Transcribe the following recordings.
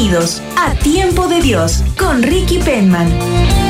Bienvenidos a Tiempo de Dios con Ricky Penman.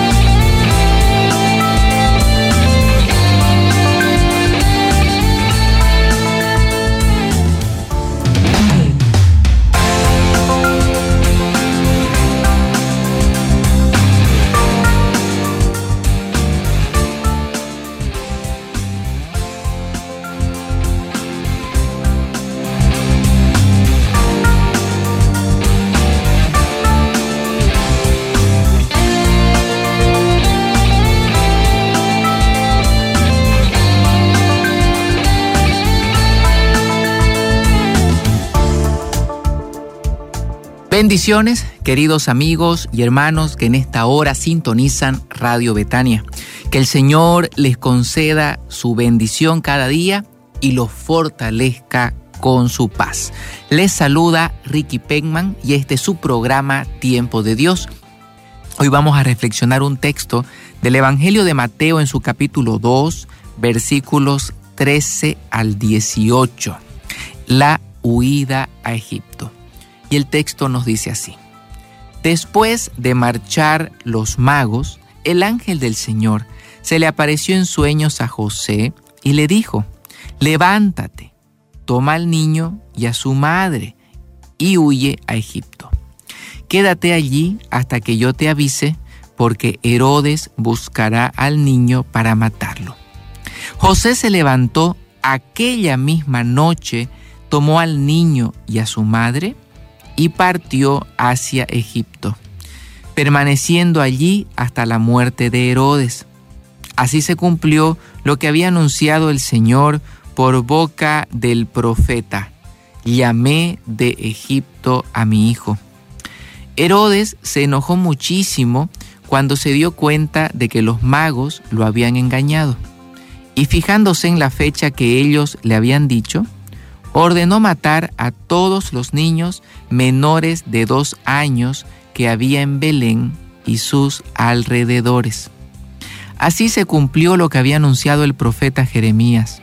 Bendiciones, queridos amigos y hermanos que en esta hora sintonizan Radio Betania. Que el Señor les conceda su bendición cada día y los fortalezca con su paz. Les saluda Ricky Pegman y este es su programa Tiempo de Dios. Hoy vamos a reflexionar un texto del Evangelio de Mateo en su capítulo 2, versículos 13 al 18. La huida a Egipto. Y el texto nos dice así. Después de marchar los magos, el ángel del Señor se le apareció en sueños a José y le dijo, levántate, toma al niño y a su madre y huye a Egipto. Quédate allí hasta que yo te avise, porque Herodes buscará al niño para matarlo. José se levantó aquella misma noche, tomó al niño y a su madre, y partió hacia Egipto, permaneciendo allí hasta la muerte de Herodes. Así se cumplió lo que había anunciado el Señor por boca del profeta. Llamé de Egipto a mi hijo. Herodes se enojó muchísimo cuando se dio cuenta de que los magos lo habían engañado. Y fijándose en la fecha que ellos le habían dicho, ordenó matar a todos los niños menores de dos años que había en Belén y sus alrededores. Así se cumplió lo que había anunciado el profeta Jeremías.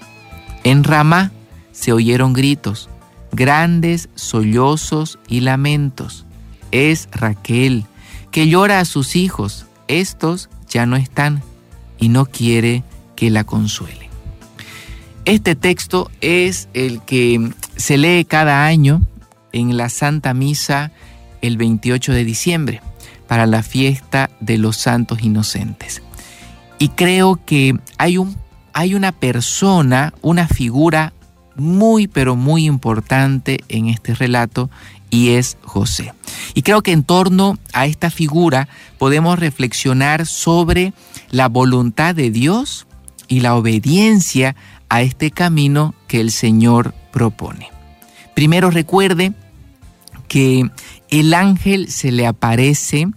En Ramá se oyeron gritos, grandes sollozos y lamentos. Es Raquel, que llora a sus hijos. Estos ya no están y no quiere que la consuele. Este texto es el que se lee cada año en la Santa Misa el 28 de diciembre para la fiesta de los santos inocentes. Y creo que hay, un, hay una persona, una figura muy, pero muy importante en este relato y es José. Y creo que en torno a esta figura podemos reflexionar sobre la voluntad de Dios y la obediencia a este camino que el Señor propone. Primero recuerde que el ángel se le aparece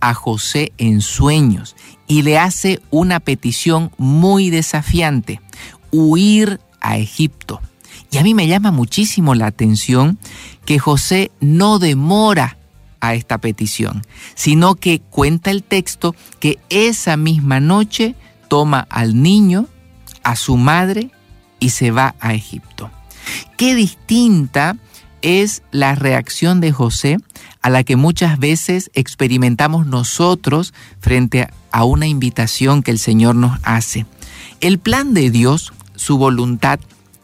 a José en sueños y le hace una petición muy desafiante, huir a Egipto. Y a mí me llama muchísimo la atención que José no demora a esta petición, sino que cuenta el texto que esa misma noche toma al niño, a su madre y se va a Egipto. Qué distinta es la reacción de José a la que muchas veces experimentamos nosotros frente a una invitación que el Señor nos hace. El plan de Dios, su voluntad,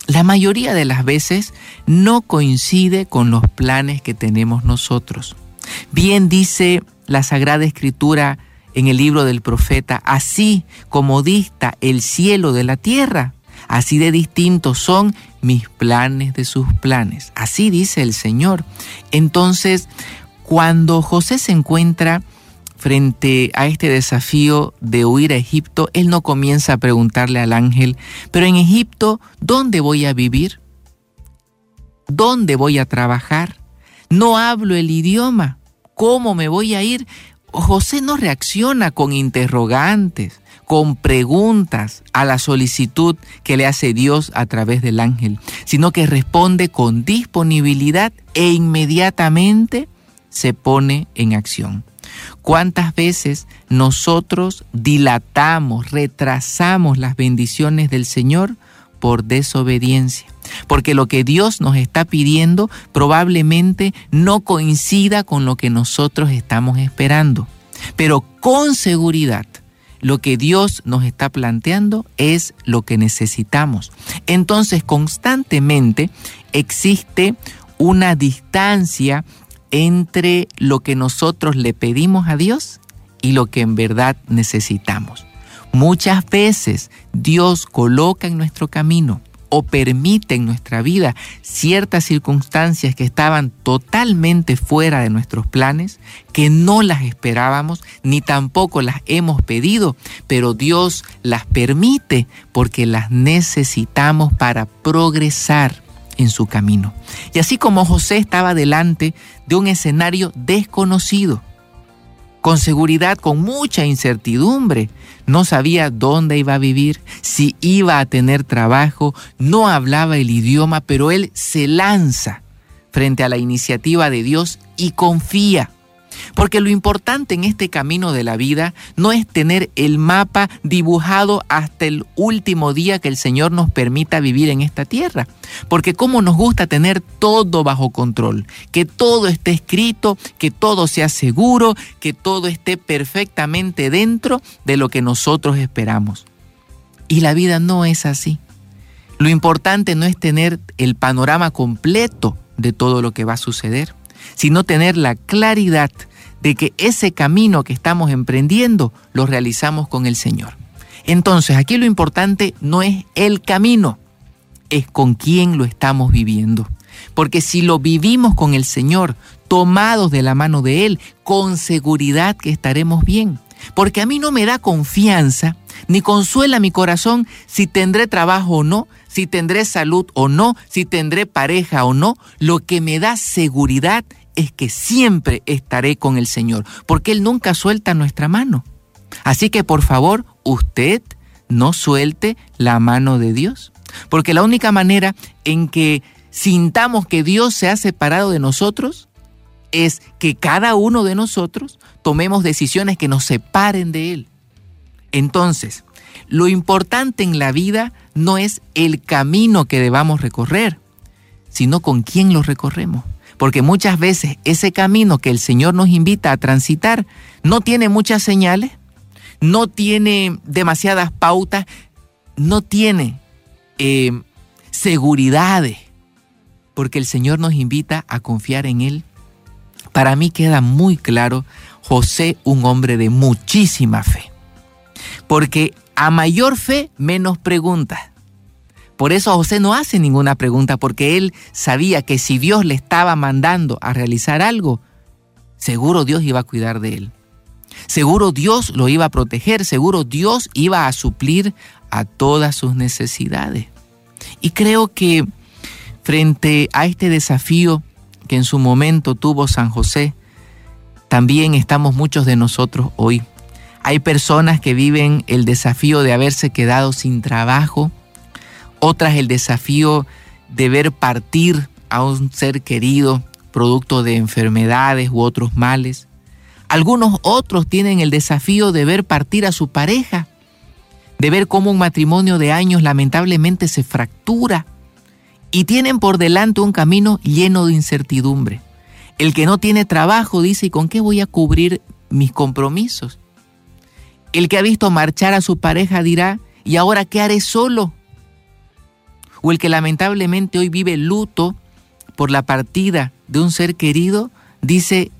la mayoría de las veces no coincide con los planes que tenemos nosotros. Bien dice la Sagrada Escritura en el libro del profeta, así como dista el cielo de la tierra, Así de distintos son mis planes de sus planes. Así dice el Señor. Entonces, cuando José se encuentra frente a este desafío de huir a Egipto, él no comienza a preguntarle al ángel, pero en Egipto, ¿dónde voy a vivir? ¿Dónde voy a trabajar? No hablo el idioma. ¿Cómo me voy a ir? José no reacciona con interrogantes, con preguntas a la solicitud que le hace Dios a través del ángel, sino que responde con disponibilidad e inmediatamente se pone en acción. ¿Cuántas veces nosotros dilatamos, retrasamos las bendiciones del Señor por desobediencia? Porque lo que Dios nos está pidiendo probablemente no coincida con lo que nosotros estamos esperando. Pero con seguridad, lo que Dios nos está planteando es lo que necesitamos. Entonces, constantemente existe una distancia entre lo que nosotros le pedimos a Dios y lo que en verdad necesitamos. Muchas veces Dios coloca en nuestro camino o permite en nuestra vida ciertas circunstancias que estaban totalmente fuera de nuestros planes, que no las esperábamos ni tampoco las hemos pedido, pero Dios las permite porque las necesitamos para progresar en su camino. Y así como José estaba delante de un escenario desconocido, con seguridad, con mucha incertidumbre, no sabía dónde iba a vivir, si iba a tener trabajo, no hablaba el idioma, pero él se lanza frente a la iniciativa de Dios y confía. Porque lo importante en este camino de la vida no es tener el mapa dibujado hasta el último día que el Señor nos permita vivir en esta tierra. Porque como nos gusta tener todo bajo control, que todo esté escrito, que todo sea seguro, que todo esté perfectamente dentro de lo que nosotros esperamos. Y la vida no es así. Lo importante no es tener el panorama completo de todo lo que va a suceder sino tener la claridad de que ese camino que estamos emprendiendo lo realizamos con el Señor. Entonces, aquí lo importante no es el camino, es con quién lo estamos viviendo. Porque si lo vivimos con el Señor, tomados de la mano de Él, con seguridad que estaremos bien. Porque a mí no me da confianza, ni consuela mi corazón si tendré trabajo o no, si tendré salud o no, si tendré pareja o no. Lo que me da seguridad es que siempre estaré con el Señor, porque Él nunca suelta nuestra mano. Así que por favor, usted no suelte la mano de Dios, porque la única manera en que sintamos que Dios se ha separado de nosotros es que cada uno de nosotros tomemos decisiones que nos separen de Él. Entonces, lo importante en la vida no es el camino que debamos recorrer, sino con quién lo recorremos porque muchas veces ese camino que el Señor nos invita a transitar no tiene muchas señales, no tiene demasiadas pautas, no tiene eh, seguridades, porque el Señor nos invita a confiar en Él. Para mí queda muy claro José, un hombre de muchísima fe, porque a mayor fe, menos preguntas. Por eso José no hace ninguna pregunta, porque él sabía que si Dios le estaba mandando a realizar algo, seguro Dios iba a cuidar de él. Seguro Dios lo iba a proteger, seguro Dios iba a suplir a todas sus necesidades. Y creo que frente a este desafío que en su momento tuvo San José, también estamos muchos de nosotros hoy. Hay personas que viven el desafío de haberse quedado sin trabajo, otras el desafío de ver partir a un ser querido producto de enfermedades u otros males. Algunos otros tienen el desafío de ver partir a su pareja, de ver cómo un matrimonio de años lamentablemente se fractura y tienen por delante un camino lleno de incertidumbre. El que no tiene trabajo dice, ¿y con qué voy a cubrir mis compromisos? El que ha visto marchar a su pareja dirá, ¿y ahora qué haré solo? o el que lamentablemente hoy vive luto por la partida de un ser querido, dice,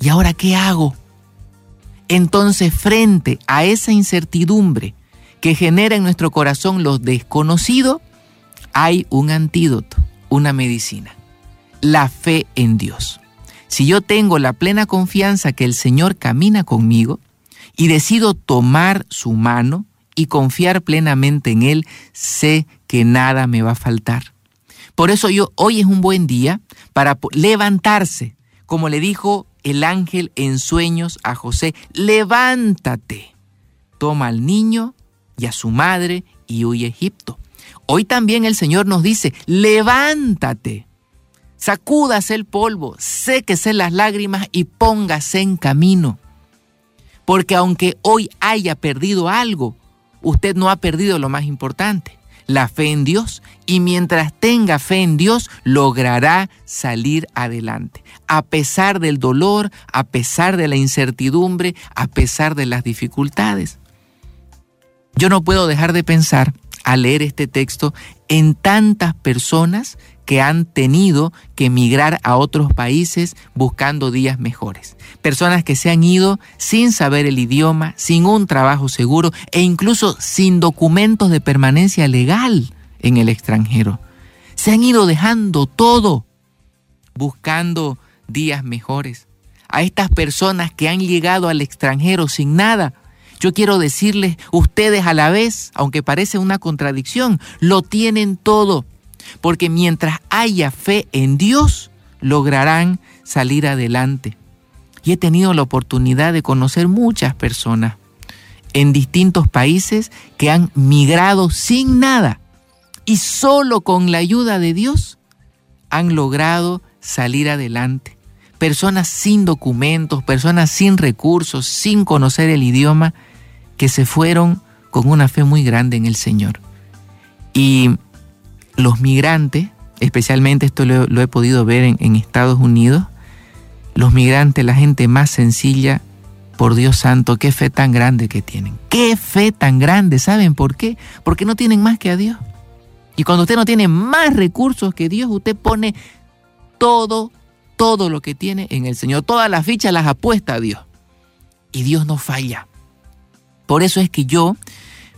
¿y ahora qué hago? Entonces, frente a esa incertidumbre que genera en nuestro corazón lo desconocido, hay un antídoto, una medicina, la fe en Dios. Si yo tengo la plena confianza que el Señor camina conmigo y decido tomar su mano y confiar plenamente en Él, sé que nada me va a faltar. Por eso yo, hoy es un buen día para levantarse, como le dijo el ángel en sueños a José, levántate, toma al niño y a su madre y huye a Egipto. Hoy también el Señor nos dice, levántate, sacúdase el polvo, séquese las lágrimas y póngase en camino. Porque aunque hoy haya perdido algo, usted no ha perdido lo más importante, la fe en Dios. Y mientras tenga fe en Dios, logrará salir adelante. A pesar del dolor, a pesar de la incertidumbre, a pesar de las dificultades. Yo no puedo dejar de pensar al leer este texto en tantas personas que han tenido que emigrar a otros países buscando días mejores. Personas que se han ido sin saber el idioma, sin un trabajo seguro e incluso sin documentos de permanencia legal en el extranjero. Se han ido dejando todo buscando días mejores. A estas personas que han llegado al extranjero sin nada, yo quiero decirles, ustedes a la vez, aunque parece una contradicción, lo tienen todo porque mientras haya fe en Dios, lograrán salir adelante. Y he tenido la oportunidad de conocer muchas personas en distintos países que han migrado sin nada y solo con la ayuda de Dios han logrado salir adelante. Personas sin documentos, personas sin recursos, sin conocer el idioma, que se fueron con una fe muy grande en el Señor. Y los migrantes, especialmente esto lo, he podido ver en, en Estados Unidos, los migrantes, la gente más sencilla, por Dios santo, qué fe tan grande que tienen. Qué fe tan grande, ¿saben por qué? Porque no tienen más que a Dios. Y cuando usted no tiene más recursos que Dios, usted pone todo, todo lo que tiene en el Señor. Todas las fichas las apuesta a Dios. Y Dios no falla. Por eso es que yo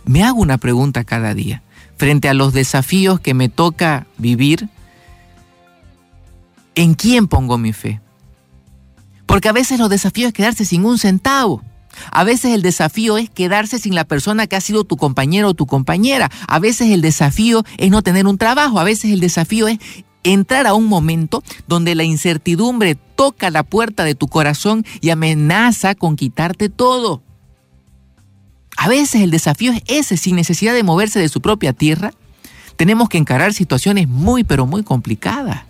me hago una pregunta cada día frente a los desafíos que me toca vivir, ¿en quién pongo mi fe? Porque a veces los desafíos es quedarse sin un centavo. A veces el desafío es quedarse sin la persona que ha sido tu compañero o tu compañera. A veces el desafío es no tener un trabajo. A veces el desafío es entrar a un momento donde la incertidumbre toca la puerta de tu corazón y amenaza con quitarte todo. A veces el desafío es ese, sin necesidad de moverse de su propia tierra, tenemos que encarar situaciones muy, pero muy complicadas.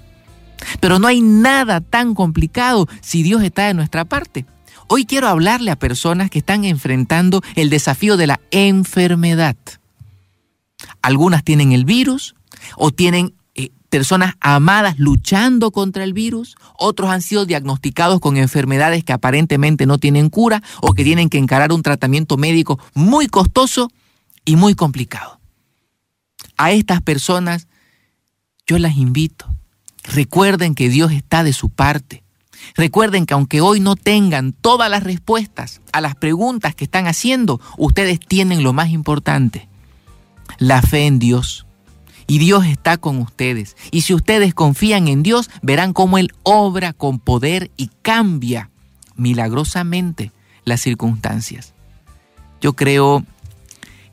Pero no hay nada tan complicado si Dios está de nuestra parte. Hoy quiero hablarle a personas que están enfrentando el desafío de la enfermedad. Algunas tienen el virus o tienen personas amadas luchando contra el virus, otros han sido diagnosticados con enfermedades que aparentemente no tienen cura o que tienen que encarar un tratamiento médico muy costoso y muy complicado. A estas personas yo las invito. Recuerden que Dios está de su parte. Recuerden que aunque hoy no tengan todas las respuestas a las preguntas que están haciendo, ustedes tienen lo más importante, la fe en Dios y Dios está con ustedes. Y si ustedes confían en Dios, verán cómo Él obra con poder y cambia milagrosamente las circunstancias. Yo creo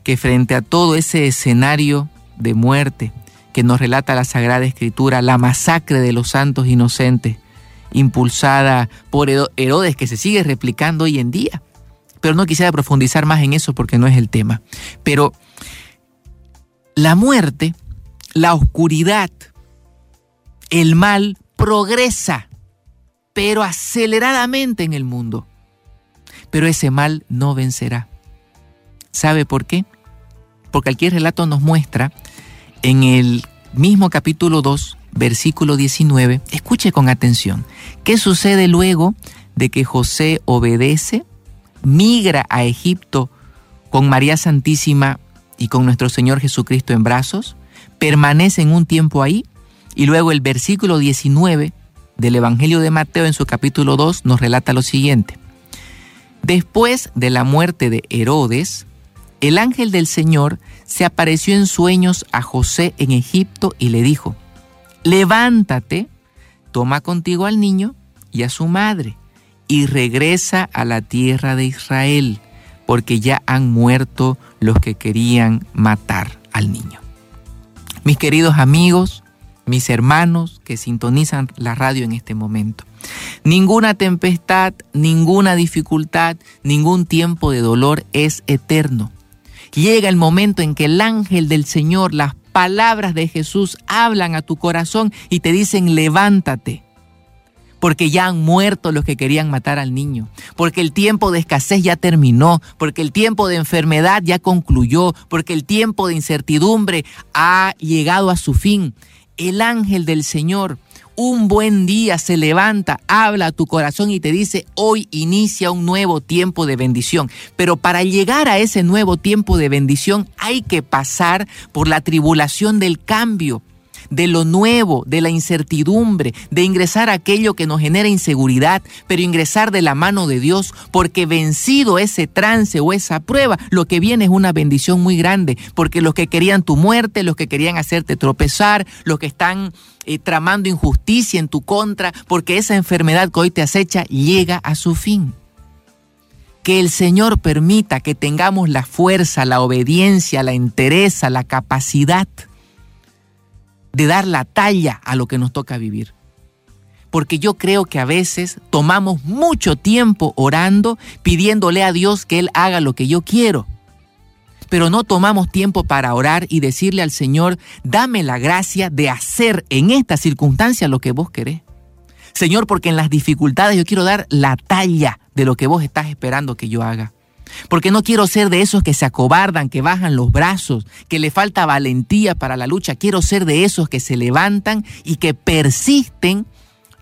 que frente a todo ese escenario de muerte que nos relata la Sagrada Escritura, la masacre de los santos inocentes, impulsada por Herodes, que se sigue replicando hoy en día. Pero no quisiera profundizar más en eso porque no es el tema. Pero la muerte la oscuridad, el mal progresa, pero aceleradamente en el mundo. Pero ese mal no vencerá. ¿Sabe por qué? Porque aquí el relato nos muestra en el mismo capítulo 2, versículo 19, escuche con atención, ¿qué sucede luego de que José obedece, migra a Egipto con María Santísima y con nuestro Señor Jesucristo en brazos? Permanecen un tiempo ahí y luego el versículo 19 del Evangelio de Mateo en su capítulo 2 nos relata lo siguiente. Después de la muerte de Herodes, el ángel del Señor se apareció en sueños a José en Egipto y le dijo, levántate, toma contigo al niño y a su madre y regresa a la tierra de Israel, porque ya han muerto los que querían matar al niño. Mis queridos amigos, mis hermanos que sintonizan la radio en este momento. Ninguna tempestad, ninguna dificultad, ningún tiempo de dolor es eterno. Llega el momento en que el ángel del Señor, las palabras de Jesús hablan a tu corazón y te dicen levántate porque ya han muerto los que querían matar al niño, porque el tiempo de escasez ya terminó, porque el tiempo de enfermedad ya concluyó, porque el tiempo de incertidumbre ha llegado a su fin. El ángel del Señor un buen día se levanta, habla a tu corazón y te dice, hoy inicia un nuevo tiempo de bendición. Pero para llegar a ese nuevo tiempo de bendición hay que pasar por la tribulación del cambio, de lo nuevo, de la incertidumbre, de ingresar aquello que nos genera inseguridad, pero ingresar de la mano de Dios, porque vencido ese trance o esa prueba, lo que viene es una bendición muy grande, porque los que querían tu muerte, los que querían hacerte tropezar, los que están eh, tramando injusticia en tu contra, porque esa enfermedad que hoy te acecha llega a su fin. Que el Señor permita que tengamos la fuerza, la obediencia, la entereza, la capacidad de dar la talla a lo que nos toca vivir. Porque yo creo que a veces tomamos mucho tiempo orando, pidiéndole a Dios que Él haga lo que yo quiero. Pero no tomamos tiempo para orar y decirle al Señor, dame la gracia de hacer en esta circunstancia lo que vos querés. Señor, porque en las dificultades yo quiero dar la talla de lo que vos estás esperando que yo haga. Porque no quiero ser de esos que se acobardan, que bajan los brazos, que le falta valentía para la lucha. Quiero ser de esos que se levantan y que persisten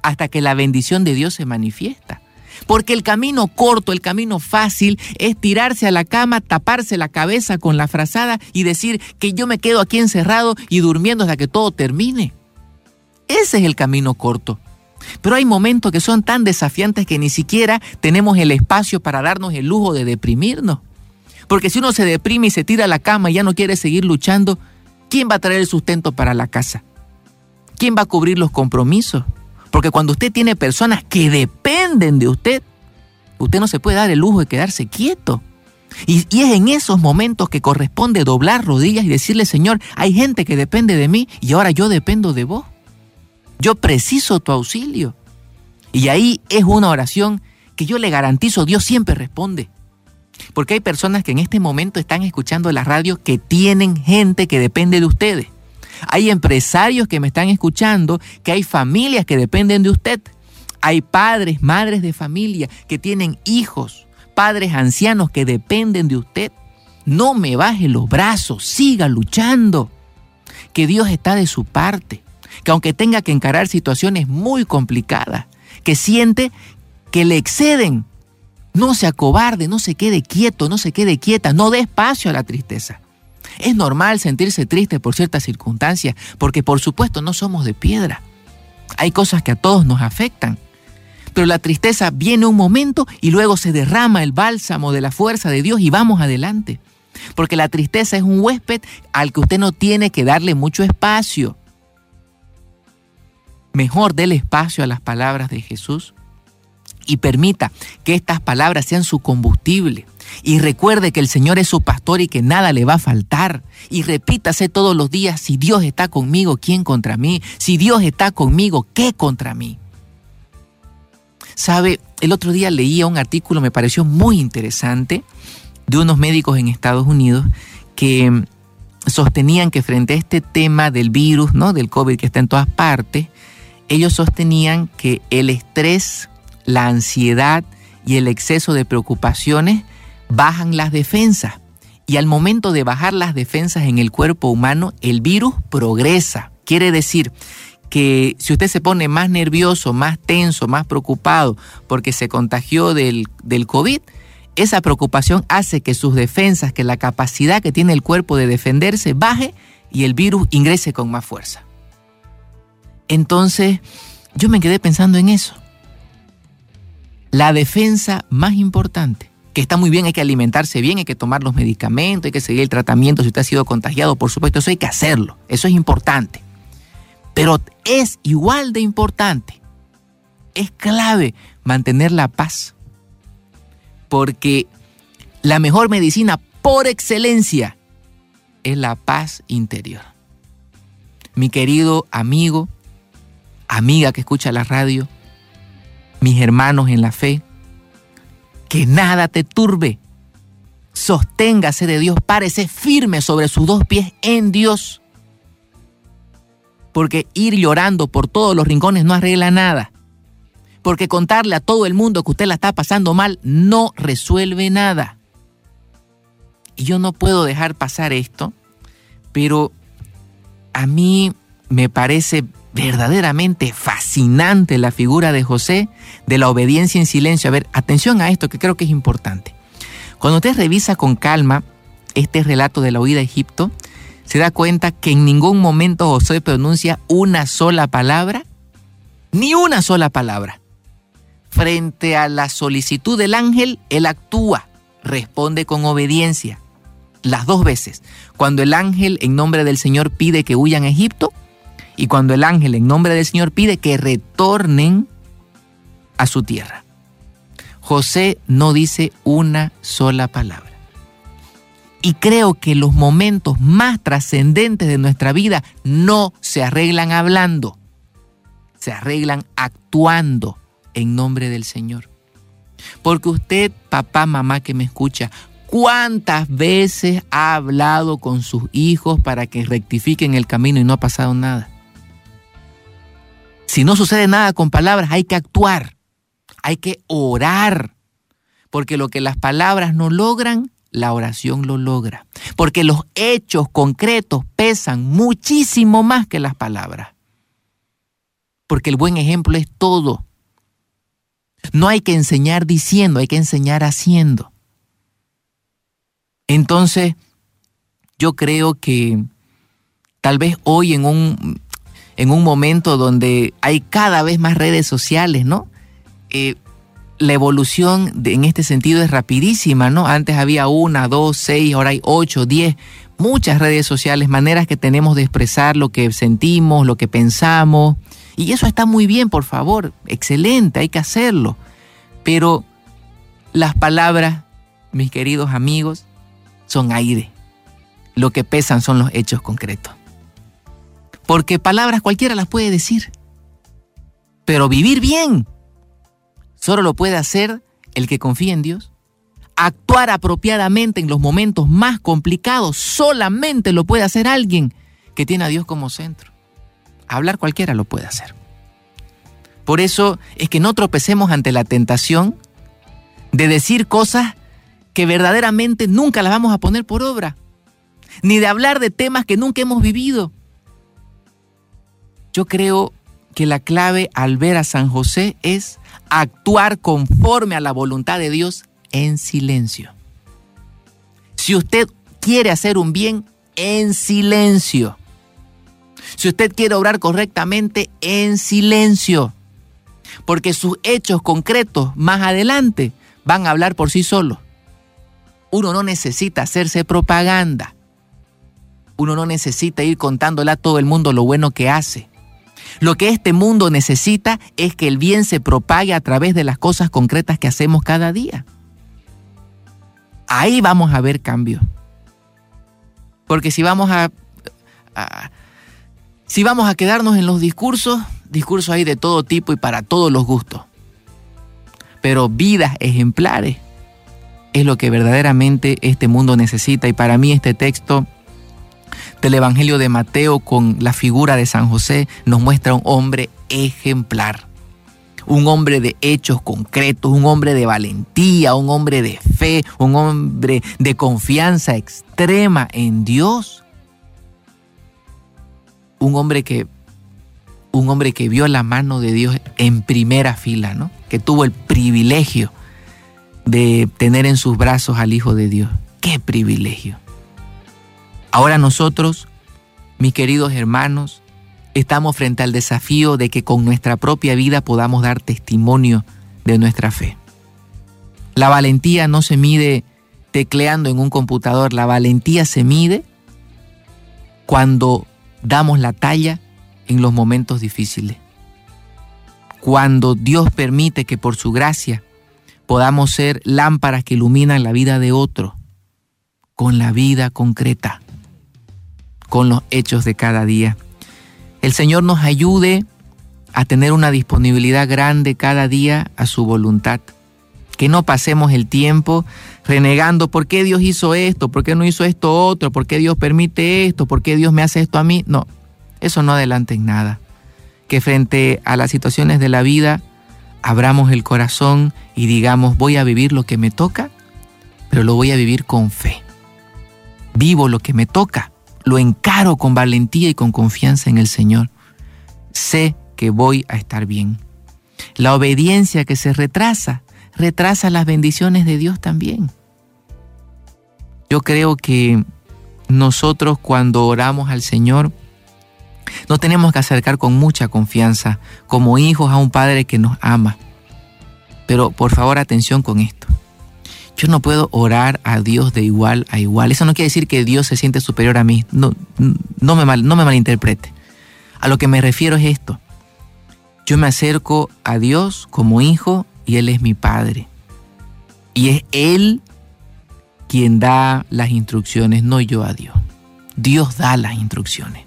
hasta que la bendición de Dios se manifiesta. Porque el camino corto, el camino fácil es tirarse a la cama, taparse la cabeza con la frazada y decir que yo me quedo aquí encerrado y durmiendo hasta que todo termine. Ese es el camino corto. Pero hay momentos que son tan desafiantes que ni siquiera tenemos el espacio para darnos el lujo de deprimirnos. Porque si uno se deprime y se tira a la cama y ya no quiere seguir luchando, ¿quién va a traer el sustento para la casa? ¿Quién va a cubrir los compromisos? Porque cuando usted tiene personas que dependen de usted, usted no se puede dar el lujo de quedarse quieto. Y, y, es en esos momentos que corresponde doblar rodillas y decirle, Señor, hay gente que depende de mí y ahora yo dependo de vos. Yo preciso tu auxilio. Y ahí es una oración que yo le garantizo, Dios siempre responde. Porque hay personas que en este momento están escuchando la radio que tienen gente que depende de ustedes. Hay empresarios que me están escuchando, que hay familias que dependen de usted. Hay padres, madres de familia que tienen hijos, padres ancianos que dependen de usted. No me baje los brazos, siga luchando. Que Dios está de su parte que aunque tenga que encarar situaciones muy complicadas, que siente que le exceden, no se acobarde, no se quede quieto, no se quede quieta, no dé espacio a la tristeza. Es normal sentirse triste por ciertas circunstancias, porque por supuesto no somos de piedra. Hay cosas que a todos nos afectan. Pero la tristeza viene un momento y luego se derrama el bálsamo de la fuerza de Dios y vamos adelante. Porque la tristeza es un huésped al que usted no tiene que darle mucho espacio mejor déle espacio a las palabras de Jesús y permita que estas palabras sean su combustible. Y recuerde que el Señor es su pastor y que nada le va a faltar. Y repítase todos los días, si Dios está conmigo, ¿quién contra mí? Si Dios está conmigo, ¿qué contra mí? Sabe, el otro día leía un artículo, me pareció muy interesante, de unos médicos en Estados Unidos que sostenían que frente a este tema del virus, ¿no? del COVID que está en todas partes, ellos sostenían que el estrés, la ansiedad y el exceso de preocupaciones bajan las defensas. Y al momento de bajar las defensas en el cuerpo humano, el virus progresa. Quiere decir que si usted se pone más nervioso, más tenso, más preocupado porque se contagió del, del COVID, esa preocupación hace que sus defensas, que la capacidad que tiene el cuerpo de defenderse baje y el virus ingrese con más fuerza. Entonces, yo me quedé pensando en eso. La defensa más importante, que está muy bien, hay que alimentarse bien, hay que tomar los medicamentos, hay que seguir el tratamiento si usted ha sido contagiado, por supuesto, eso hay que hacerlo, eso es importante. Pero es igual de importante, es clave mantener la paz, porque la mejor medicina por excelencia es la paz interior. mi querido amigo, amiga que escucha la radio, mis hermanos en la fe, que nada te turbe. Sosténgase de Dios, párese firme sobre sus dos pies en Dios. Porque ir llorando por todos los rincones no arregla nada. Porque contarle a todo el mundo que usted la está pasando mal no resuelve nada. Y yo no puedo dejar pasar esto, pero a mí me parece verdaderamente fascinante la figura de José de la obediencia en silencio. A ver, atención a esto que creo que es importante. Cuando usted revisa con calma este relato de la huida a Egipto, se da cuenta que en ningún momento José pronuncia una sola palabra, ni una sola palabra. Frente a la solicitud del ángel, él actúa, responde con obediencia. Las dos veces. Cuando el ángel en nombre del Señor pide que huyan a Egipto y cuando el ángel en nombre del Señor pide que retornen a su tierra. José no dice una sola palabra. Y creo que los momentos más trascendentes de nuestra vida no se arreglan hablando, se arreglan actuando en nombre del Señor. Porque usted, papá, mamá que me escucha, ¿cuántas veces ha hablado con sus hijos para que rectifiquen el camino y no ha pasado nada? Si no sucede nada con palabras, hay que actuar, hay que orar, porque lo que las palabras no logran, la oración lo logra, porque los hechos concretos pesan muchísimo más que las palabras, porque el buen ejemplo es todo. No hay que enseñar diciendo, hay que enseñar haciendo. Entonces, yo creo que tal vez hoy en un en un momento donde hay cada vez más redes sociales, ¿no? Eh, la evolución en este sentido es rapidísima, ¿no? Antes había una, dos, seis, ahora hay ocho, diez, muchas redes sociales, maneras que tenemos de expresar lo que sentimos, lo que pensamos. Y eso está muy bien, por favor, excelente, hay que hacerlo. Pero las palabras, mis queridos amigos, son aire. Lo que pesan son los hechos concretos. Porque palabras cualquiera las puede decir. Pero vivir bien solo lo puede hacer el que confía en Dios. Actuar apropiadamente en los momentos más complicados solamente lo puede hacer alguien que tiene a Dios como centro. Hablar cualquiera lo puede hacer. Por eso es que no tropecemos ante la tentación de decir cosas que verdaderamente nunca las vamos a poner por obra, ni de hablar de temas que nunca hemos vivido. Yo creo que la clave al ver a San José es actuar conforme a la voluntad de Dios en silencio. Si usted quiere hacer un bien, en silencio. Si usted quiere obrar correctamente, en silencio. Porque sus hechos concretos más adelante van a hablar por sí solos. Uno no necesita hacerse propaganda. Uno no necesita ir contándole a todo el mundo lo bueno que hace. Lo que este mundo necesita es que el bien se propague a través de las cosas concretas que hacemos cada día. Ahí vamos a ver cambio. Porque si vamos a, si vamos a quedarnos en los discursos, discursos hay de todo tipo y para todos los gustos. Pero vidas ejemplares es lo que verdaderamente este mundo necesita y para mí este texto del Evangelio de Mateo con la figura de San José nos muestra un hombre ejemplar, un hombre de hechos concretos, un hombre de valentía, un hombre de fe, un hombre de confianza extrema en Dios. Un hombre que un hombre que vio la mano de Dios en primera fila, ¿no? Que tuvo el privilegio de tener en sus brazos al Hijo de Dios. ¡Qué privilegio! Ahora nosotros, mis queridos hermanos, estamos frente al desafío de que con nuestra propia vida podamos dar testimonio de nuestra fe. La valentía no se mide tecleando en un computador, la valentía se mide cuando damos la talla en los momentos difíciles. Cuando Dios permite que por su gracia podamos ser lámparas que iluminan la vida de otro con la vida concreta con los hechos de cada día. el Señor nos ayude a tener una disponibilidad grande cada día a su voluntad. Que no pasemos el tiempo renegando por qué Dios hizo esto, por qué no hizo esto otro, por qué Dios permite esto, por qué Dios me hace esto a mí. No, eso no adelante en nada. Que frente a las situaciones de la vida abramos el corazón y digamos voy a vivir lo que me toca, pero lo voy a vivir con fe. Vivo lo que me toca, lo encaro con valentía y con confianza en el Señor. Sé que voy a estar bien. La obediencia que se retrasa, retrasa las bendiciones de Dios también. Yo creo que nosotros cuando oramos al Señor, nos tenemos que acercar con mucha confianza, como hijos a un Padre que nos ama. Pero por favor, atención con esto. Yo no puedo orar a Dios de igual a igual. Eso no quiere decir que Dios se siente superior a mí. No, no, me, mal, me malinterprete. A lo que me refiero es esto. Yo me acerco a Dios como hijo y Él es mi Padre. Y es Él quien da las instrucciones, no yo a Dios. Dios da las instrucciones.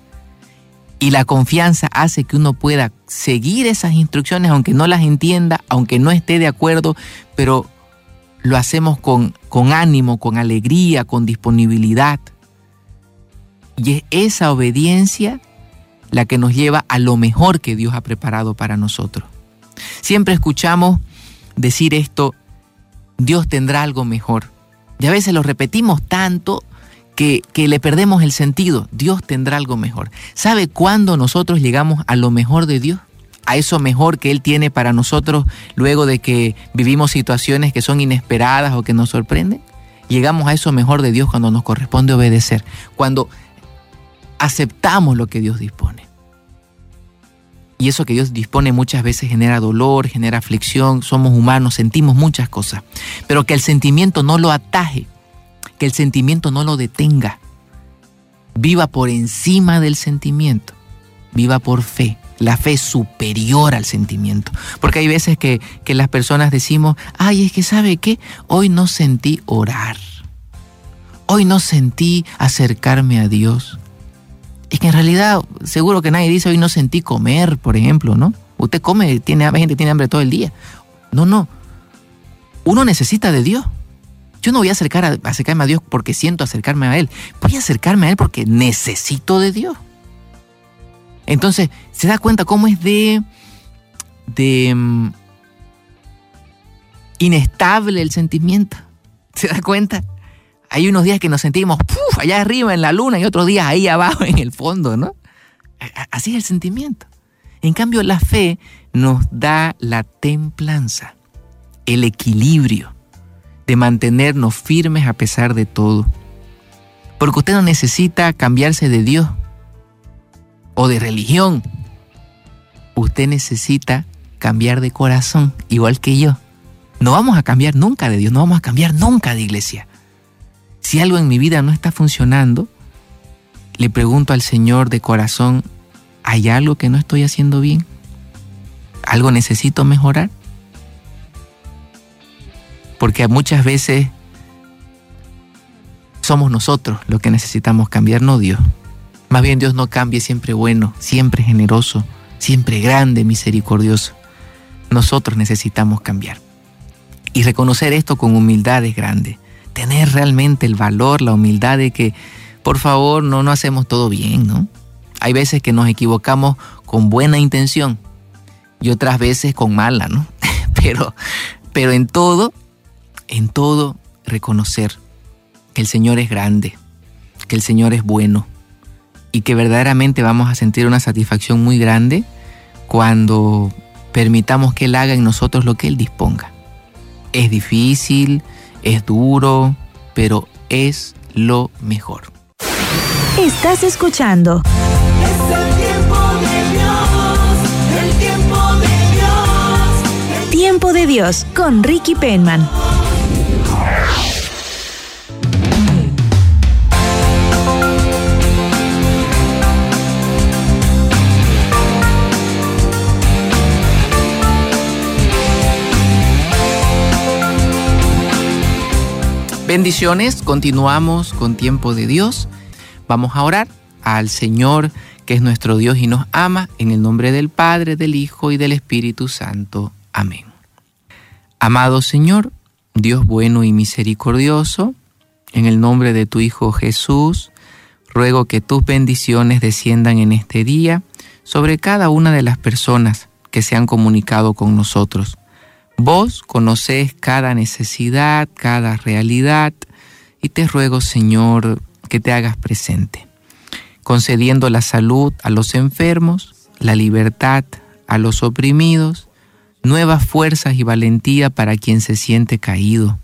Y la confianza hace que uno pueda seguir esas instrucciones, aunque no las entienda, aunque no esté de acuerdo, pero lo hacemos con, con ánimo, con alegría, con disponibilidad. Y es esa obediencia la que nos lleva a lo mejor que Dios ha preparado para nosotros. Siempre escuchamos decir esto, Dios tendrá algo mejor. Y a veces lo repetimos tanto que, que, le perdemos el sentido. Dios tendrá algo mejor. ¿Sabe cuándo nosotros llegamos a lo mejor de Dios? A eso mejor que Él tiene para nosotros luego de que vivimos situaciones que son inesperadas o que nos sorprenden. Llegamos a eso mejor de Dios cuando nos corresponde obedecer, cuando aceptamos lo que Dios dispone. Y eso que Dios dispone muchas veces genera dolor, genera aflicción, somos humanos, sentimos muchas cosas. Pero que el sentimiento no lo ataje, que el sentimiento no lo detenga. Viva por encima del sentimiento, viva por fe. La fe superior al sentimiento. Porque hay veces que, que las personas decimos, ay, es que sabe qué, hoy no sentí orar. Hoy no sentí acercarme a Dios. Es que en realidad, seguro que nadie dice hoy no sentí comer, por ejemplo, ¿no? Usted come, tiene gente tiene hambre todo el día. No, no. Uno necesita de Dios. Yo no voy a, acercar a, acercarme a Dios porque siento acercarme a Él. Voy a acercarme a Él porque necesito de Dios. Entonces, se da cuenta cómo es de, de um, inestable el sentimiento. ¿Se da cuenta? Hay unos días que nos sentimos allá arriba en la luna y otros días ahí abajo en el fondo, ¿no? Así es el sentimiento. En cambio, la fe nos da la templanza, el equilibrio de mantenernos firmes a pesar de todo. Porque usted no necesita cambiarse de Dios o de religión. Usted necesita cambiar de corazón, igual que yo. No vamos a cambiar nunca de Dios, no vamos a cambiar nunca de iglesia. Si algo en mi vida no está funcionando, le pregunto al Señor de corazón, ¿hay algo que no estoy haciendo bien? ¿Algo necesito mejorar? Porque muchas veces somos nosotros los que necesitamos cambiar, no Dios. Más bien Dios no cambia, siempre bueno, siempre generoso, siempre grande, misericordioso. Nosotros necesitamos cambiar. Y reconocer esto con humildad es grande. Tener realmente el valor, la humildad de que, por favor, no, no hacemos todo bien, ¿no? Hay veces que nos equivocamos con buena intención y otras veces con mala, ¿no? Pero, pero en todo en todo reconocer que el Señor es grande, que el Señor es bueno y que verdaderamente vamos a sentir una satisfacción muy grande cuando permitamos que Él haga en nosotros lo que Él disponga. Es difícil, es duro, pero es lo mejor. Estás escuchando. Es el tiempo de Dios, el tiempo de Dios. Tiempo de Dios con Ricky Penman. Bendiciones, continuamos con tiempo de Dios. Vamos a orar al Señor que es nuestro Dios y nos ama, en el nombre del Padre, del Hijo y del Espíritu Santo. Amén. Amado Señor, Dios bueno y misericordioso, en el nombre de tu Hijo Jesús, ruego que tus bendiciones desciendan en este día sobre cada una de las personas que se han comunicado con nosotros. Vos conocés cada necesidad, cada realidad, y te ruego, Señor, que te hagas presente concediendo la salud a los enfermos, la libertad a los oprimidos, nuevas fuerzas y valentía para quien se siente caído.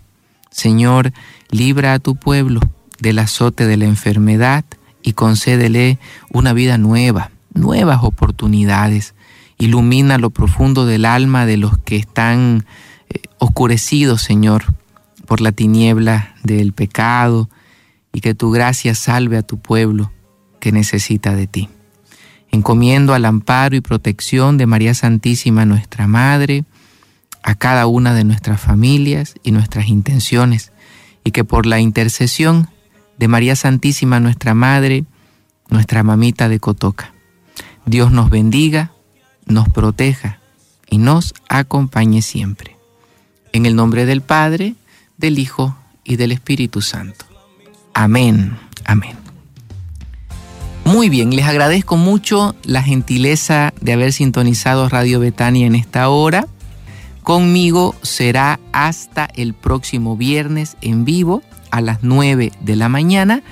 Señor, libra a tu pueblo del azote de la enfermedad y concédele una vida nueva, nuevas oportunidades. Ilumina lo profundo del alma de los que están eh, oscurecidos, Señor, por la tiniebla del pecado, y que tu gracia salve a tu pueblo que necesita de ti. Encomiendo al amparo y protección de María Santísima, nuestra Madre, a cada una de nuestras familias y nuestras intenciones, y que por la intercesión de María Santísima, nuestra Madre, nuestra mamita de Cotoca, Dios nos bendiga, nos proteja y nos acompañe siempre. En el nombre del Padre, del Hijo y del Espíritu Santo. Amén, amén. Muy bien, les agradezco mucho la gentileza de haber sintonizado Radio Betania en esta hora. Conmigo será hasta el próximo viernes en vivo a las 9 de la mañana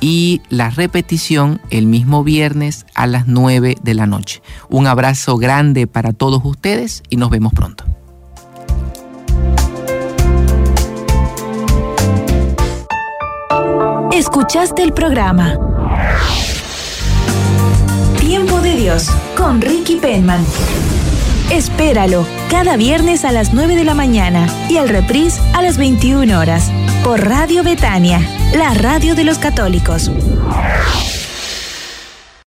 y la repetición el mismo viernes a las 9 de la noche. Un abrazo grande para todos ustedes y nos vemos pronto. Escuchaste el programa Tiempo de Dios con Ricky Penman. Espéralo cada viernes a las 9 de la mañana y el reprise a las 21 horas por Radio Betania, la radio de los católicos.